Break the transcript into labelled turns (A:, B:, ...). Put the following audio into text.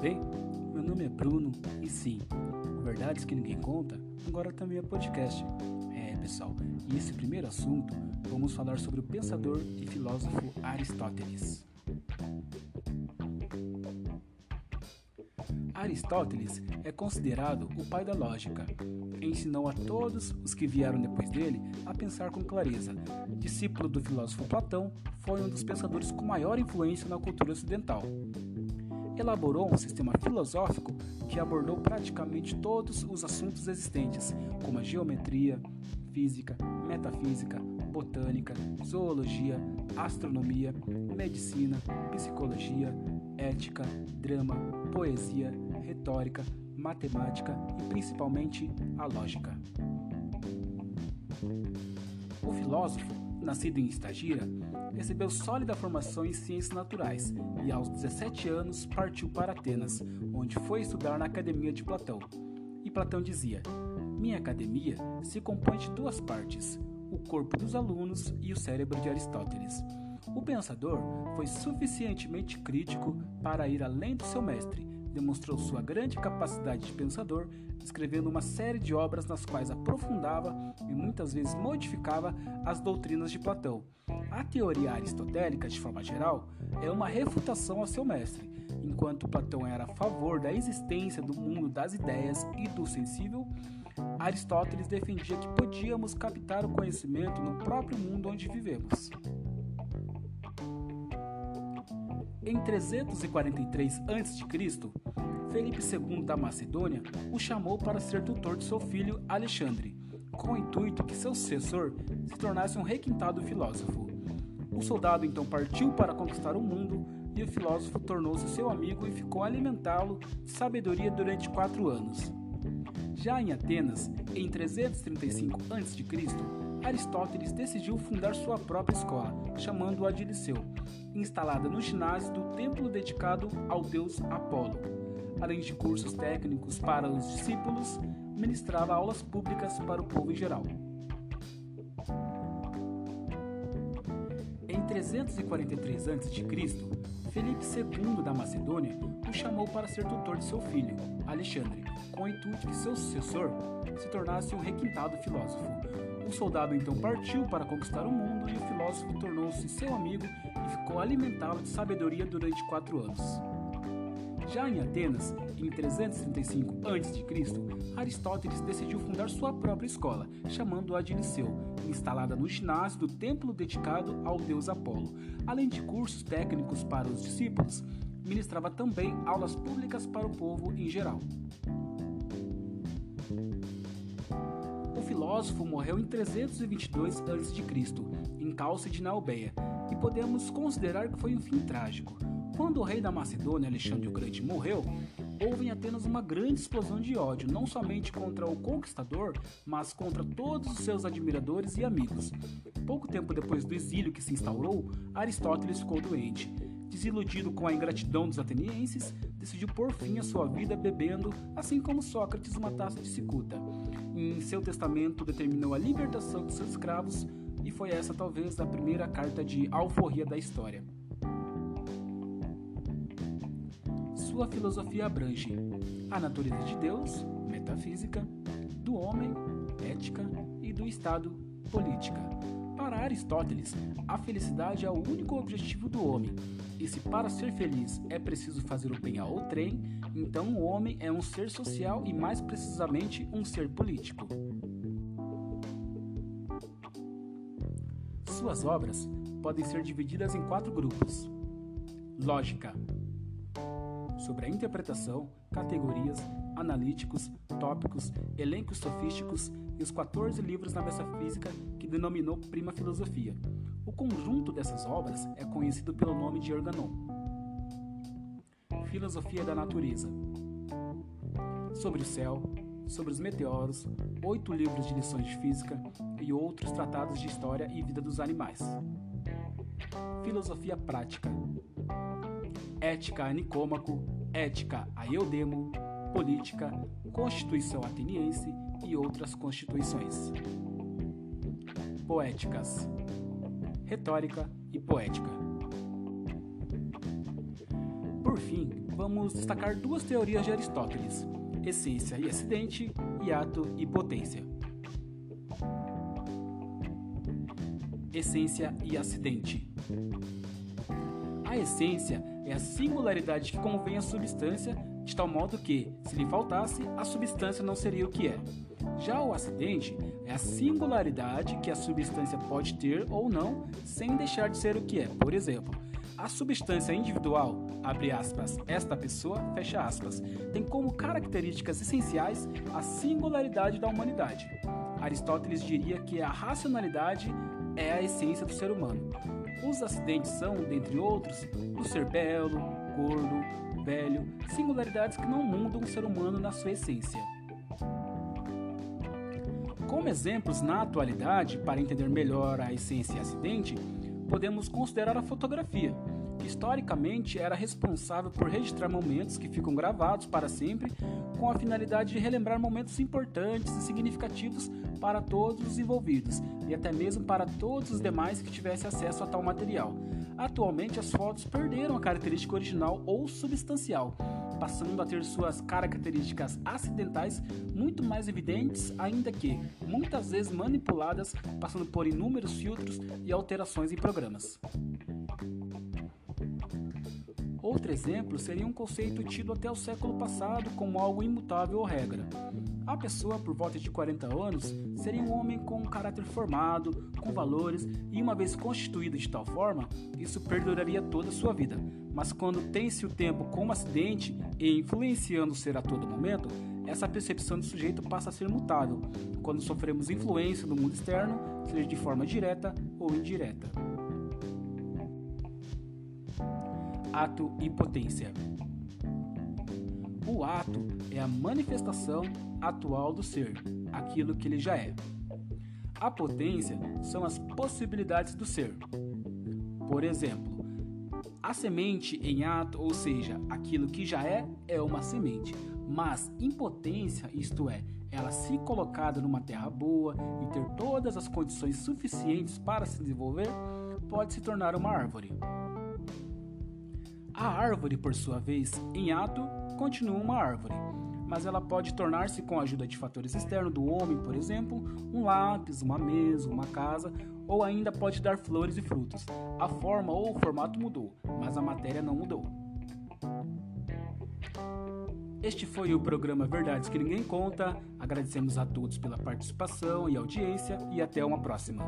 A: bem? Meu nome é Bruno e sim, Verdades que Ninguém Conta agora também é podcast. É, pessoal, e esse primeiro assunto vamos falar sobre o pensador e filósofo Aristóteles. Aristóteles é considerado o pai da lógica. Ensinou a todos os que vieram depois dele a pensar com clareza. Discípulo do filósofo Platão, foi um dos pensadores com maior influência na cultura ocidental. Elaborou um sistema filosófico que abordou praticamente todos os assuntos existentes, como a geometria, física, metafísica, botânica, zoologia, astronomia, medicina, psicologia, ética, drama, poesia, retórica, matemática e principalmente a lógica. O filósofo, nascido em Estagira, recebeu sólida formação em ciências naturais e aos 17 anos partiu para Atenas, onde foi estudar na academia de Platão. E Platão dizia: Minha academia se compõe de duas partes, o corpo dos alunos e o cérebro de Aristóteles. O pensador foi suficientemente crítico para ir além do seu mestre, demonstrou sua grande capacidade de pensador, escrevendo uma série de obras nas quais aprofundava e muitas vezes modificava as doutrinas de Platão. A teoria aristotélica, de forma geral, é uma refutação ao seu mestre. Enquanto Platão era a favor da existência do mundo das ideias e do sensível, Aristóteles defendia que podíamos captar o conhecimento no próprio mundo onde vivemos. Em 343 a.C., Felipe II da Macedônia o chamou para ser tutor de seu filho Alexandre, com o intuito que seu sucessor se tornasse um requintado filósofo. O soldado então partiu para conquistar o mundo e o filósofo tornou-se seu amigo e ficou a alimentá-lo de sabedoria durante quatro anos. Já em Atenas, em 335 a.C., Aristóteles decidiu fundar sua própria escola, chamando-a de Liceu, instalada no ginásio do templo dedicado ao deus Apolo. Além de cursos técnicos para os discípulos, ministrava aulas públicas para o povo em geral. Em 343 a.C., Felipe II da Macedônia o chamou para ser tutor de seu filho, Alexandre, com o intuito que seu sucessor se tornasse um requintado filósofo. O soldado então partiu para conquistar o mundo e o filósofo tornou-se seu amigo e ficou alimentá-lo de sabedoria durante quatro anos. Já em Atenas, em 335 a.C., Aristóteles decidiu fundar sua própria escola, chamando-a de Liceu, instalada no ginásio do templo dedicado ao deus Apolo. Além de cursos técnicos para os discípulos, ministrava também aulas públicas para o povo em geral. Filósofo morreu em 322 a.C., em na Albeia, e podemos considerar que foi um fim trágico. Quando o rei da Macedônia, Alexandre o Grande, morreu, houve em Atenas uma grande explosão de ódio, não somente contra o conquistador, mas contra todos os seus admiradores e amigos. Pouco tempo depois do exílio que se instaurou, Aristóteles ficou doente. Desiludido com a ingratidão dos atenienses, decidiu pôr fim à sua vida bebendo, assim como Sócrates, uma taça de cicuta. Em seu testamento, determinou a libertação de seus escravos, e foi essa talvez a primeira carta de alforria da história. Sua filosofia abrange a natureza de Deus, metafísica, do homem, ética e do Estado, política. Para Aristóteles, a felicidade é o único objetivo do homem, e se para ser feliz é preciso fazer o bem a outrem, então o homem é um ser social e, mais precisamente, um ser político. Suas obras podem ser divididas em quatro grupos: lógica, sobre a interpretação, categorias, analíticos, tópicos, elencos sofísticos e os 14 livros na metafísica que denominou Prima Filosofia. O conjunto dessas obras é conhecido pelo nome de Organon. Filosofia da Natureza Sobre o céu, sobre os meteoros, oito livros de lições de física e outros tratados de história e vida dos animais. Filosofia prática Ética a Nicômaco, Ética a Eudemo, Política, Constituição Ateniense e outras constituições. Poéticas, Retórica e Poética. Por fim, vamos destacar duas teorias de Aristóteles: essência e acidente e ato e potência. Essência e acidente. A essência é a singularidade que convém à substância, de tal modo que, se lhe faltasse, a substância não seria o que é. Já o acidente é a singularidade que a substância pode ter ou não, sem deixar de ser o que é. Por exemplo, a substância individual, abre aspas, esta pessoa, fecha aspas, tem como características essenciais a singularidade da humanidade. Aristóteles diria que a racionalidade é a essência do ser humano. Os acidentes são, dentre outros, o ser belo, gordo, velho, singularidades que não mudam o ser humano na sua essência. Como exemplos na atualidade, para entender melhor a essência e acidente, podemos considerar a fotografia, que historicamente era responsável por registrar momentos que ficam gravados para sempre, com a finalidade de relembrar momentos importantes e significativos para todos os envolvidos e até mesmo para todos os demais que tivessem acesso a tal material. Atualmente, as fotos perderam a característica original ou substancial, passando a ter suas características acidentais muito mais evidentes, ainda que muitas vezes manipuladas, passando por inúmeros filtros e alterações em programas. Outro exemplo seria um conceito tido até o século passado como algo imutável ou regra. A pessoa, por volta de 40 anos, seria um homem com um caráter formado, com valores, e uma vez constituído de tal forma, isso perduraria toda a sua vida. Mas quando tem-se o tempo como acidente e influenciando o ser a todo momento, essa percepção do sujeito passa a ser mutável, quando sofremos influência do mundo externo, seja de forma direta ou indireta. ato e potência. O ato é a manifestação atual do ser, aquilo que ele já é. A potência são as possibilidades do ser. Por exemplo, a semente em ato, ou seja, aquilo que já é, é uma semente, mas em potência, isto é, ela se colocada numa terra boa e ter todas as condições suficientes para se desenvolver, pode se tornar uma árvore. A árvore, por sua vez, em ato, continua uma árvore, mas ela pode tornar-se, com a ajuda de fatores externos do homem, por exemplo, um lápis, uma mesa, uma casa, ou ainda pode dar flores e frutos. A forma ou o formato mudou, mas a matéria não mudou. Este foi o programa Verdades que Ninguém Conta. Agradecemos a todos pela participação e audiência e até uma próxima.